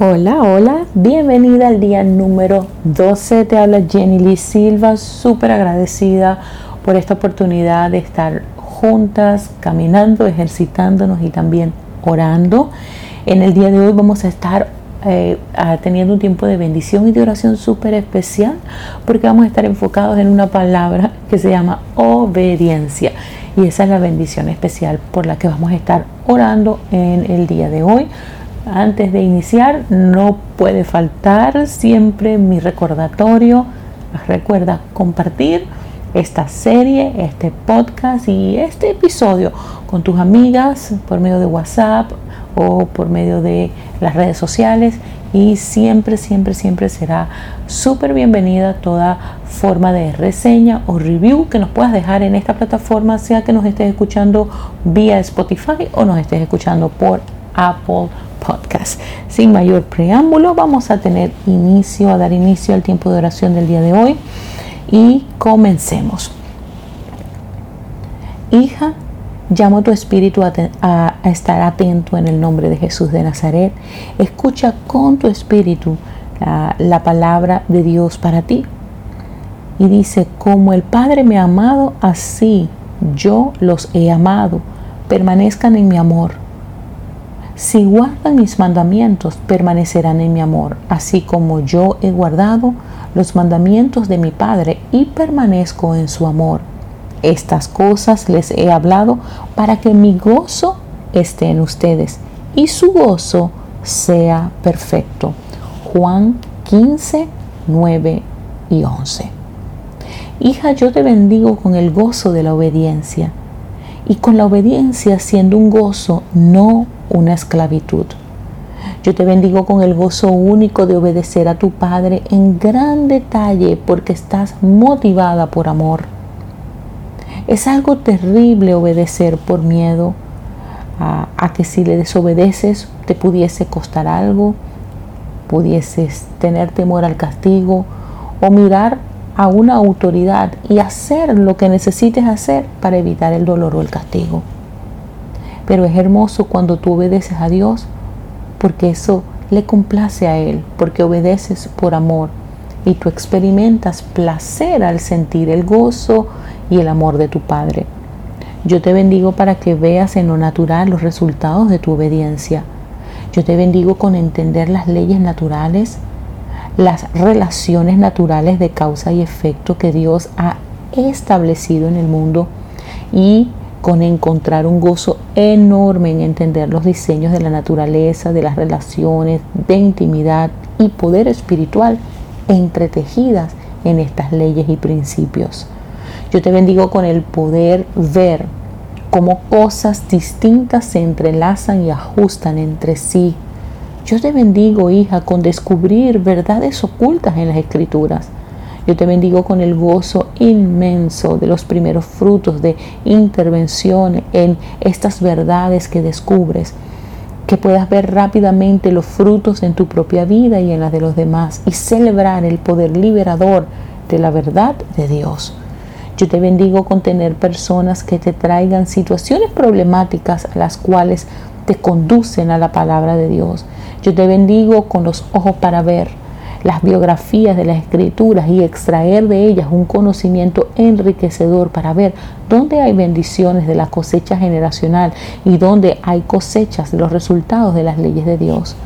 Hola, hola, bienvenida al día número 12. Te habla Jenny Lee Silva, súper agradecida por esta oportunidad de estar juntas, caminando, ejercitándonos y también orando. En el día de hoy vamos a estar eh, teniendo un tiempo de bendición y de oración súper especial porque vamos a estar enfocados en una palabra que se llama obediencia. Y esa es la bendición especial por la que vamos a estar orando en el día de hoy. Antes de iniciar, no puede faltar siempre mi recordatorio. Recuerda compartir esta serie, este podcast y este episodio con tus amigas por medio de WhatsApp o por medio de las redes sociales y siempre, siempre, siempre será súper bienvenida toda forma de reseña o review que nos puedas dejar en esta plataforma, sea que nos estés escuchando vía Spotify o nos estés escuchando por Apple podcast. Sin mayor preámbulo, vamos a tener inicio, a dar inicio al tiempo de oración del día de hoy y comencemos. Hija, llamo tu espíritu a, estar atento en el nombre de Jesús de Nazaret. Escucha con tu espíritu la palabra de Dios para ti. Y dice, como el Padre me ha amado, así yo los he amado. Permanezcan en mi amor. Si guardan mis mandamientos, permanecerán en mi amor, así como yo he guardado los mandamientos de mi Padre y permanezco en su amor. Estas cosas les he hablado para que mi gozo esté en ustedes y su gozo sea perfecto. Juan 15, 9 y 11. Hija, yo te bendigo con el gozo de la obediencia y con la obediencia siendo un gozo, no una esclavitud. Yo te bendigo con el gozo único de obedecer a tu Padre en gran detalle porque estás motivada por amor. Es algo terrible obedecer por miedo a, que si le desobedeces te pudiese costar algo, pudieses tener temor al castigo o mirar a una autoridad y hacer lo que necesites hacer para evitar el dolor o el castigo. Pero es hermoso cuando tú obedeces a Dios porque eso le complace a Él, porque obedeces por amor y tú experimentas placer al sentir el gozo y el amor de tu Padre. Yo te bendigo para que veas en lo natural los resultados de tu obediencia. Yo te bendigo con entender las leyes naturales, las relaciones naturales de causa y efecto que Dios ha establecido en el mundo y con encontrar un gozo enorme en entender los diseños de la naturaleza, de las relaciones, de intimidad y poder espiritual entretejidas en estas leyes y principios. Yo te bendigo con el poder ver cómo cosas distintas se entrelazan y ajustan entre sí. Yo te bendigo, hija, con descubrir verdades ocultas en las escrituras yo te bendigo con el gozo inmenso de los primeros frutos de intervención en estas verdades que descubres. Que puedas ver rápidamente los frutos en tu propia vida y en la de los demás y celebrar el poder liberador de la verdad de Dios. Yo te bendigo con tener personas que te traigan situaciones problemáticas a las cuales te conducen a la palabra de Dios. Yo te bendigo con los ojos para ver las biografías de las escrituras y extraer de ellas un conocimiento enriquecedor para ver dónde hay bendiciones de la cosecha generacional y dónde hay cosechas de los resultados de las leyes de Dios.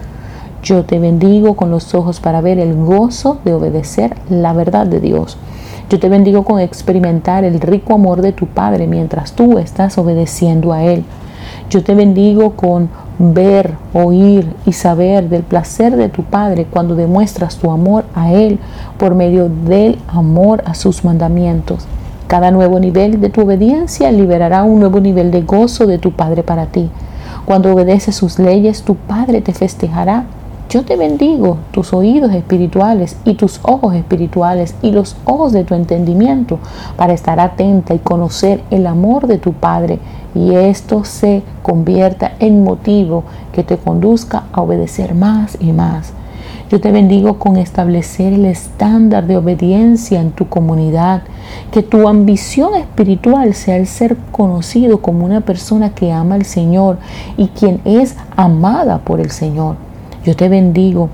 Yo te bendigo con los ojos para ver el gozo de obedecer la verdad de Dios. Yo te bendigo con experimentar el rico amor de tu Padre mientras tú estás obedeciendo a Él. Yo te bendigo con ver, oír y saber del placer de tu Padre cuando demuestras tu amor a Él por medio del amor a sus mandamientos. Cada nuevo nivel de tu obediencia liberará un nuevo nivel de gozo de tu Padre para ti. Cuando obedeces sus leyes, tu Padre te festejará. Yo te bendigo tus oídos espirituales y tus ojos espirituales y los ojos de tu entendimiento para estar atenta y conocer el amor de tu Padre y esto se convierta en motivo que te conduzca a obedecer más y más. Yo te bendigo con establecer el estándar de obediencia en tu comunidad, que tu ambición espiritual sea el ser conocido como una persona que ama al Señor y quien es amada por el Señor. Yo te bendigo.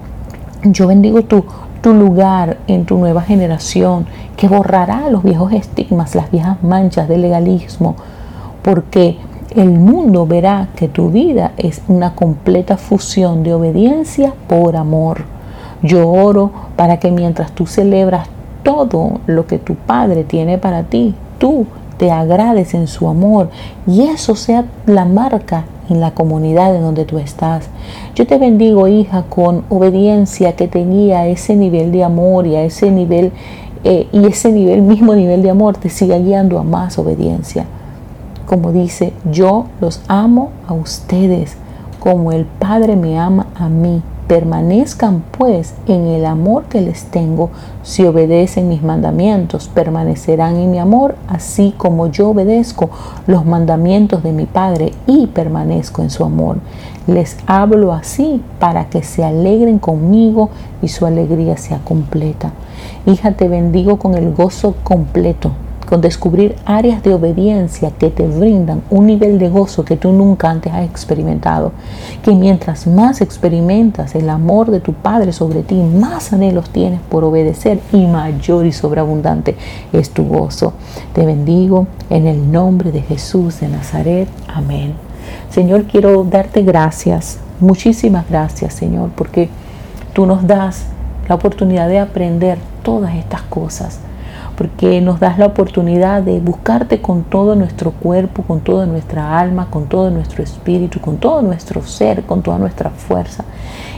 Yo bendigo tu, tu lugar en tu nueva generación, que borrará los viejos estigmas, las viejas manchas del legalismo, porque el mundo verá que tu vida es una completa fusión de obediencia por amor. Yo oro para que mientras tú celebras todo lo que tu Padre tiene para ti, tú te agrades en su amor y eso sea la marca en la comunidad en donde tú estás. Yo te bendigo, hija, con obediencia que tenía ese nivel de amor y a ese nivel eh, y ese nivel, mismo nivel de amor, te siga guiando a más obediencia. Como dice, yo los amo a ustedes como el Padre me ama a mí. Permanezcan pues en el amor que les tengo. Si obedecen mis mandamientos, permanecerán en mi amor, así como yo obedezco los mandamientos de mi Padre y permanezco en su amor. Les hablo así para que se alegren conmigo y su alegría sea completa. Hija, te bendigo con el gozo completo con descubrir áreas de obediencia que te brindan un nivel de gozo que tú nunca antes has experimentado. Que mientras más experimentas el amor de tu Padre sobre ti, más anhelos tienes por obedecer y mayor y sobreabundante es tu gozo. Te bendigo en el nombre de Jesús de Nazaret. Amén. Señor, quiero darte gracias, muchísimas gracias, Señor, porque tú nos das la oportunidad de aprender todas estas cosas porque nos das la oportunidad de buscarte con todo nuestro cuerpo, con toda nuestra alma, con todo nuestro espíritu, con todo nuestro ser, con toda nuestra fuerza.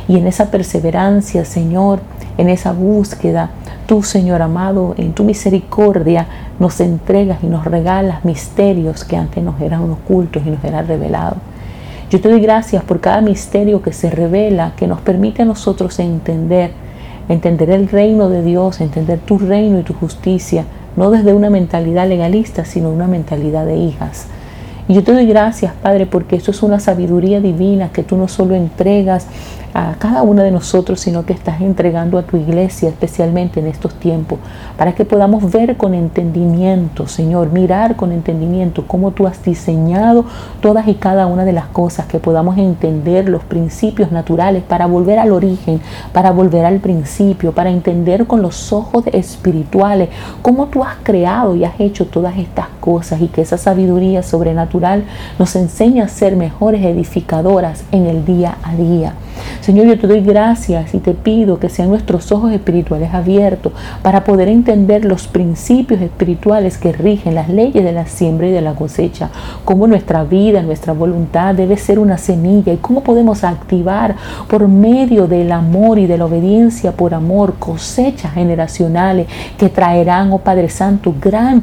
Y en esa perseverancia, Señor, en esa búsqueda, tú, Señor amado, en tu misericordia nos entregas y nos regalas misterios que antes nos eran ocultos y nos eran revelados. Yo te doy gracias por cada misterio que se revela, que nos permite a nosotros entender entender el reino de Dios, entender tu reino y tu justicia, no desde una mentalidad legalista, sino una mentalidad de hijas. Y yo te doy gracias, Padre, porque eso es una sabiduría divina que tú no solo entregas a cada uno de nosotros, sino que estás entregando a tu iglesia, especialmente en estos tiempos, para que podamos ver con entendimiento, Señor, mirar con entendimiento cómo tú has diseñado todas y cada una de las cosas, que podamos entender los principios naturales para volver al origen, para volver al principio, para entender con los ojos espirituales cómo tú has creado y has hecho todas estas cosas y que esa sabiduría sobrenatural nos enseña a ser mejores edificadoras en el día a día. Señor, yo te doy gracias y te pido que sean nuestros ojos espirituales abiertos para poder entender los principios espirituales que rigen las leyes de la siembra y de la cosecha, cómo nuestra vida, nuestra voluntad debe ser una semilla y cómo podemos activar por medio del amor y de la obediencia por amor cosechas generacionales que traerán, oh Padre Santo, gran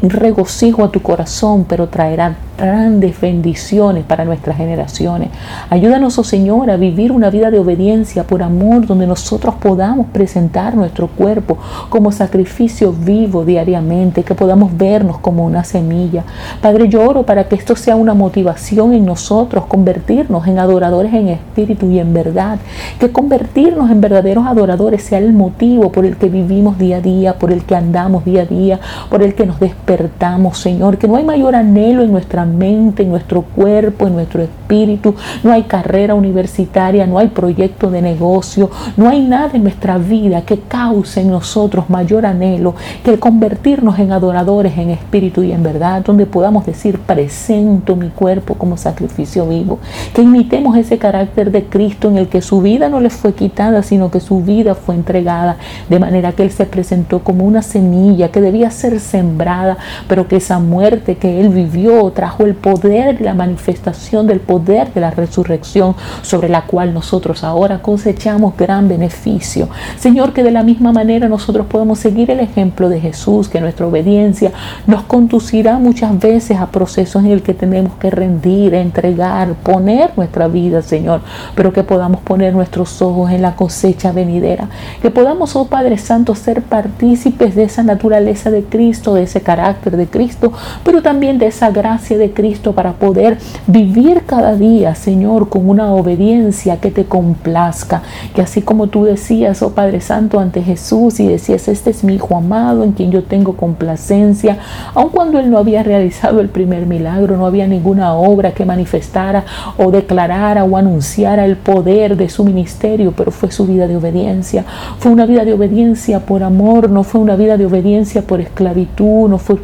regocijo a tu corazón, pero traerán grandes bendiciones para nuestras generaciones. Ayúdanos, oh Señor, a vivir una vida de obediencia por amor, donde nosotros podamos presentar nuestro cuerpo como sacrificio vivo diariamente, que podamos vernos como una semilla. Padre, yo oro para que esto sea una motivación en nosotros, convertirnos en adoradores en espíritu y en verdad, que convertirnos en verdaderos adoradores sea el motivo por el que vivimos día a día, por el que andamos día a día, por el que nos despertamos, Señor, que no hay mayor anhelo en nuestra mente, en nuestro cuerpo, en nuestro espíritu. No hay carrera universitaria, no hay proyecto de negocio, no hay nada en nuestra vida que cause en nosotros mayor anhelo que convertirnos en adoradores en espíritu y en verdad, donde podamos decir, presento mi cuerpo como sacrificio vivo, que imitemos ese carácter de Cristo en el que su vida no le fue quitada, sino que su vida fue entregada, de manera que Él se presentó como una semilla que debía ser sembrada, pero que esa muerte que Él vivió trajo el poder, la manifestación del poder de la resurrección sobre la cual nosotros ahora cosechamos gran beneficio. Señor, que de la misma manera nosotros podemos seguir el ejemplo de Jesús, que nuestra obediencia nos conducirá muchas veces a procesos en el que tenemos que rendir, entregar, poner nuestra vida, Señor, pero que podamos poner nuestros ojos en la cosecha venidera, que podamos, oh Padre Santo, ser partícipes de esa naturaleza de Cristo, de ese carácter de Cristo, pero también de esa gracia de Cristo para poder vivir cada día, Señor, con una obediencia que te complazca. Que así como tú decías, oh Padre Santo, ante Jesús y decías, este es mi Hijo amado en quien yo tengo complacencia, aun cuando Él no había realizado el primer milagro, no había ninguna obra que manifestara o declarara o anunciara el poder de su ministerio, pero fue su vida de obediencia. Fue una vida de obediencia por amor, no fue una vida de obediencia por esclavitud, no fue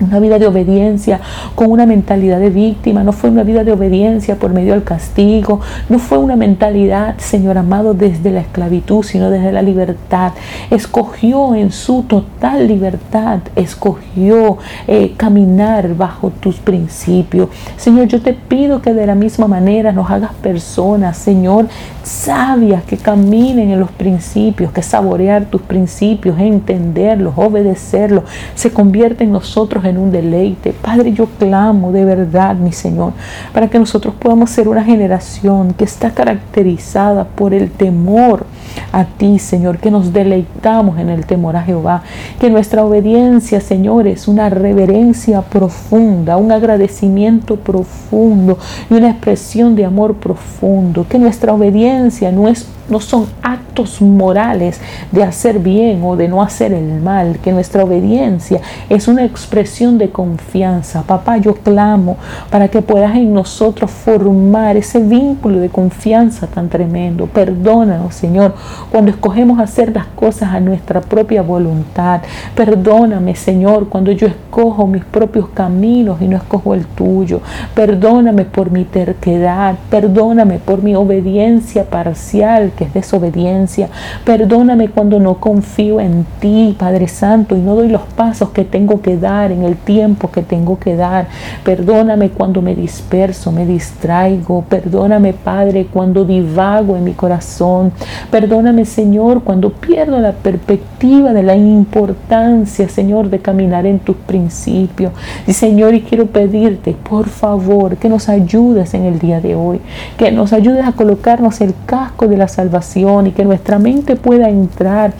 una vida de obediencia con una mentalidad de víctima, no fue una vida de obediencia por medio del castigo, no fue una mentalidad, Señor amado, desde la esclavitud, sino desde la libertad. Escogió en su total libertad, escogió eh, caminar bajo tus principios. Señor, yo te pido que de la misma manera nos hagas personas, Señor, sabias que caminen en los principios, que saborear tus principios, entenderlos, obedecerlos, se convierte en nosotros en un deleite. Padre, yo clamo de verdad, mi Señor, para que nosotros podamos ser una generación que está caracterizada por el temor a ti, Señor, que nos deleitamos en el temor a Jehová, que nuestra obediencia, Señor, es una reverencia profunda, un agradecimiento profundo y una expresión de amor profundo, que nuestra obediencia no es no son actos morales de hacer bien o de no hacer el mal, que nuestra obediencia es una expresión de confianza. Papá, yo clamo para que puedas en nosotros formar ese vínculo de confianza tan tremendo. Perdónanos, Señor, cuando escogemos hacer las cosas a nuestra propia voluntad. Perdóname, Señor, cuando yo escojo mis propios caminos y no escojo el tuyo. Perdóname por mi terquedad. Perdóname por mi obediencia parcial que es desobediencia. Perdóname cuando no confío en ti, Padre Santo, y no doy los pasos que tengo que dar en el tiempo que tengo que dar. Perdóname cuando me disperso, me distraigo. Perdóname, Padre, cuando divago en mi corazón. Perdóname, Señor, cuando pierdo la perspectiva de la importancia, Señor, de caminar en tus principios. Y Señor, y quiero pedirte, por favor, que nos ayudes en el día de hoy, que nos ayudes a colocarnos el casco de la salvación y que nuestra mente pueda entrar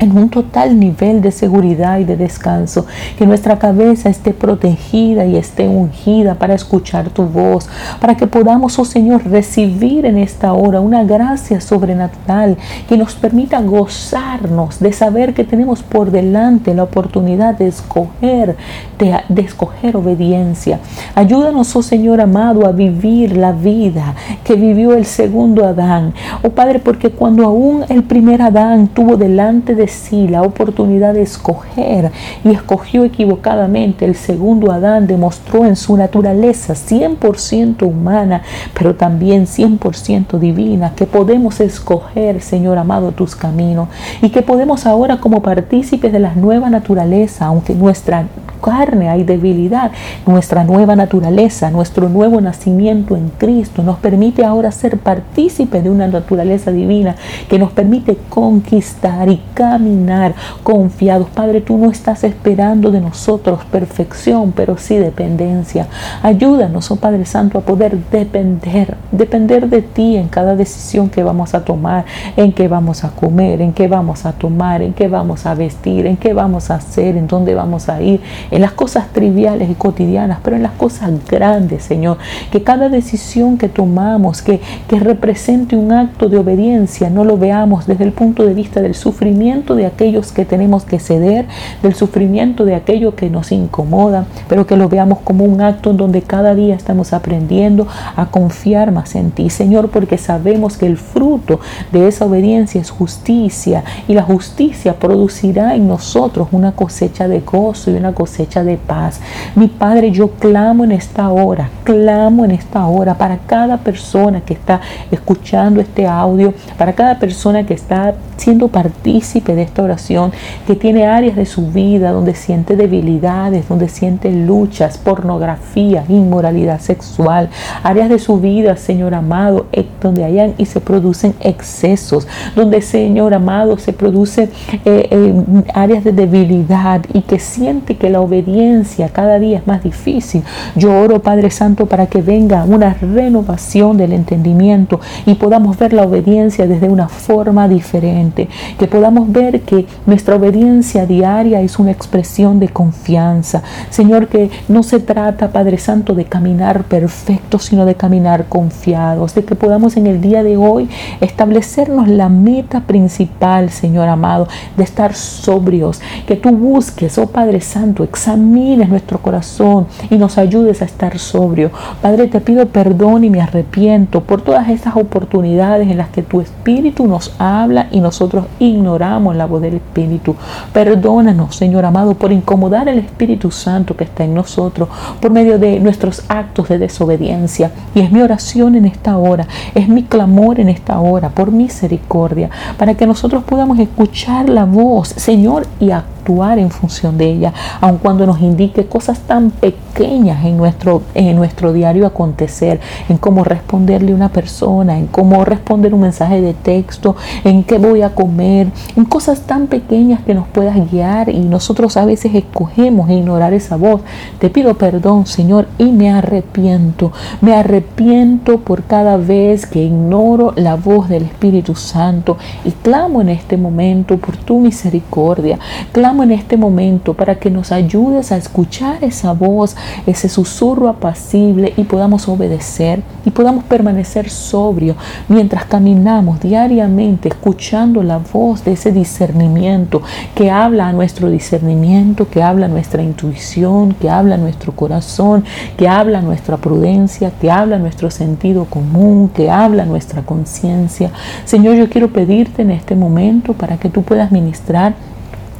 en un total nivel de seguridad y de descanso, que nuestra cabeza esté protegida y esté ungida para escuchar tu voz, para que podamos, oh Señor, recibir en esta hora una gracia sobrenatural que nos permita gozarnos de saber que tenemos por delante la oportunidad de escoger, de, escoger obediencia. Ayúdanos, oh Señor amado, a vivir la vida que vivió el segundo Adán. Oh Padre, porque cuando aún el primer Adán tuvo delante de sí la oportunidad de escoger y escogió equivocadamente. El segundo Adán demostró en su naturaleza 100% humana, pero también 100% divina, que podemos escoger, Señor amado, tus caminos y que podemos ahora como partícipes de la nueva naturaleza, aunque nuestra carne hay debilidad, nuestra nueva naturaleza, nuestro nuevo nacimiento en Cristo nos permite ahora ser partícipes de una naturaleza divina que nos permite conquistar y caminar confiados. Padre, tú no estás esperando de nosotros perfección, pero sí dependencia. Ayúdanos, oh Padre Santo, a poder depender, depender de ti en cada decisión que vamos a tomar, en qué vamos a comer, en qué vamos a tomar, en qué vamos a vestir, en qué vamos a hacer, en dónde vamos a ir, en las cosas triviales y cotidianas, pero en las cosas grandes, Señor. Que cada decisión que tomamos, que, que represente un acto de obediencia, no lo veamos desde el punto de vista del sufrimiento de aquellos que tenemos que ceder, del sufrimiento de aquello que nos incomoda, pero que lo veamos como un acto en donde cada día estamos aprendiendo a confiar más en ti, Señor, porque sabemos que el fruto de esa obediencia es justicia y la justicia producirá en nosotros una cosecha de gozo y una cosecha hecha de paz. Mi Padre, yo clamo en esta hora, clamo en esta hora para cada persona que está escuchando este audio, para cada persona que está siendo partícipe de esta oración, que tiene áreas de su vida donde siente debilidades, donde siente luchas, pornografía, inmoralidad sexual, áreas de su vida, Señor amado, eh, donde hayan y se producen excesos, donde, Señor amado, se produce eh, eh, áreas de debilidad y que siente que la obediencia cada día es más difícil. Yo oro, Padre Santo, para que venga una renovación del entendimiento y podamos ver la obediencia desde una forma diferente que podamos ver que nuestra obediencia diaria es una expresión de confianza. Señor, que no se trata, Padre Santo, de caminar perfecto, sino de caminar confiados, de que podamos en el día de hoy establecernos la meta principal, Señor amado, de estar sobrios, que tú busques, oh Padre Santo, examines nuestro corazón y nos ayudes a estar sobrio. Padre, te pido perdón y me arrepiento por todas estas oportunidades en las que tu Espíritu nos habla y nosotros ignoramos la voz del Espíritu. Perdónanos, Señor amado, por incomodar el Espíritu Santo que está en nosotros por medio de nuestros actos de desobediencia. Y es mi oración en esta hora, es mi clamor en esta hora por misericordia, para que nosotros podamos escuchar la voz, Señor, y actuar en función de ella, aun cuando nos indique cosas tan pequeñas en nuestro, en nuestro diario acontecer, en cómo responderle a una persona, en cómo responder un mensaje de texto, en qué voy a comer, en cosas tan pequeñas que nos puedas guiar y nosotros a veces escogemos ignorar esa voz. Te pido perdón, Señor, y me arrepiento. Me arrepiento por cada vez que ignoro la voz del Espíritu Santo y clamo en este momento por tu misericordia. Clamo en este momento para que nos ayudes a escuchar esa voz, ese susurro apacible y podamos obedecer y podamos permanecer sobrio mientras caminamos diariamente escuchando la voz de ese discernimiento que habla a nuestro discernimiento, que habla a nuestra intuición, que habla a nuestro corazón, que habla a nuestra prudencia, que habla a nuestro sentido común, que habla a nuestra conciencia. Señor, yo quiero pedirte en este momento para que tú puedas ministrar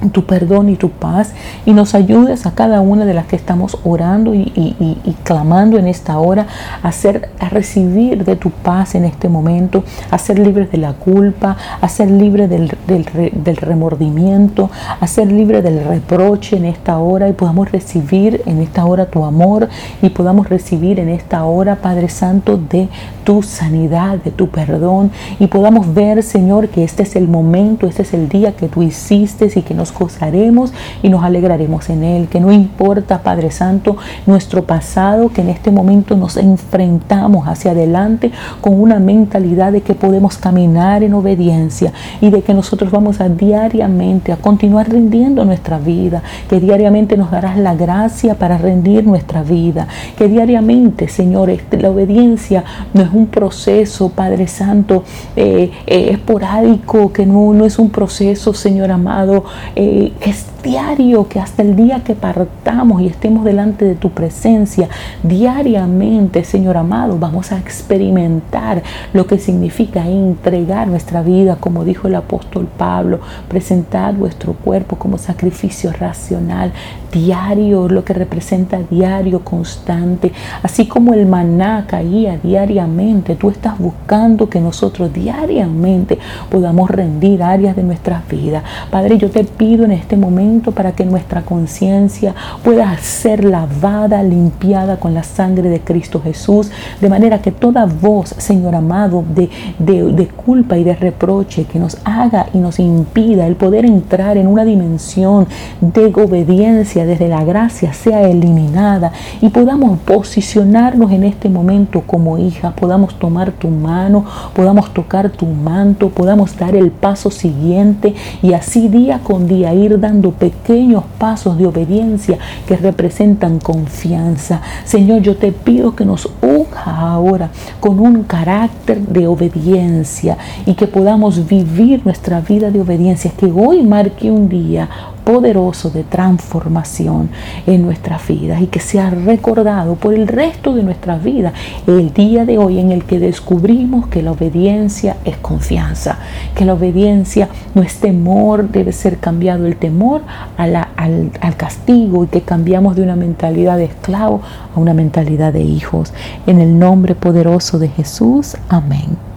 tu perdón y tu paz y nos ayudes a cada una de las que estamos orando y, clamando en esta hora a, ser, a recibir de tu paz en este momento, a ser libres de la culpa, a ser libres del, del, remordimiento, a ser libres del reproche en esta hora y podamos recibir en esta hora tu amor y podamos recibir en esta hora, Padre Santo, de tu sanidad, de tu perdón y podamos ver, Señor, que este es el momento, este es el día que tú hiciste y que nos gozaremos y nos alegraremos en Él. Que no importa, Padre Santo, nuestro pasado, que en este momento nos enfrentamos hacia adelante con una mentalidad de que podemos caminar en obediencia y de que nosotros vamos a diariamente a continuar rindiendo nuestra vida, que diariamente nos darás la gracia para rendir nuestra vida, que diariamente, Señor, este, la obediencia no es un proceso, Padre Santo, eh, eh, esporádico, que no, no es un proceso, Señor amado, que es diario, que hasta el día que partamos y estemos delante de tu presencia, diariamente, Señor amado, vamos a experimentar lo que significa entregar nuestra vida, como dijo el apóstol Pablo, presentar vuestro cuerpo como sacrificio racional, diario, lo que representa diario, constante, así como el maná caía diariamente, tú estás buscando que nosotros diariamente podamos rendir áreas de nuestras vidas. Padre, yo te pido en este momento para que nuestra conciencia pueda ser lavada, limpiada con la sangre de Cristo Jesús, de manera que toda voz, Señor amado, de, de culpa y de reproche que nos haga y nos impida el poder entrar en una dimensión de obediencia, desde la gracia sea eliminada y podamos posicionarnos en este momento como hija, podamos tomar tu mano, podamos tocar tu manto, podamos dar el paso siguiente y así día con día ir dando pequeños pasos de obediencia que representan confianza. Señor, yo te pido que nos unja ahora con un carácter de obediencia y que podamos vivir nuestra vida de obediencia, que hoy marque un día poderoso de transformación en nuestras vidas y que sea recordado por el resto de nuestras vidas el día de hoy en el que descubrimos que la obediencia es confianza, que la obediencia no es temor, debe ser cambiado el temor al, al castigo y que cambiamos de una mentalidad de esclavo a una mentalidad de hijos. En el nombre poderoso de Jesús, amén.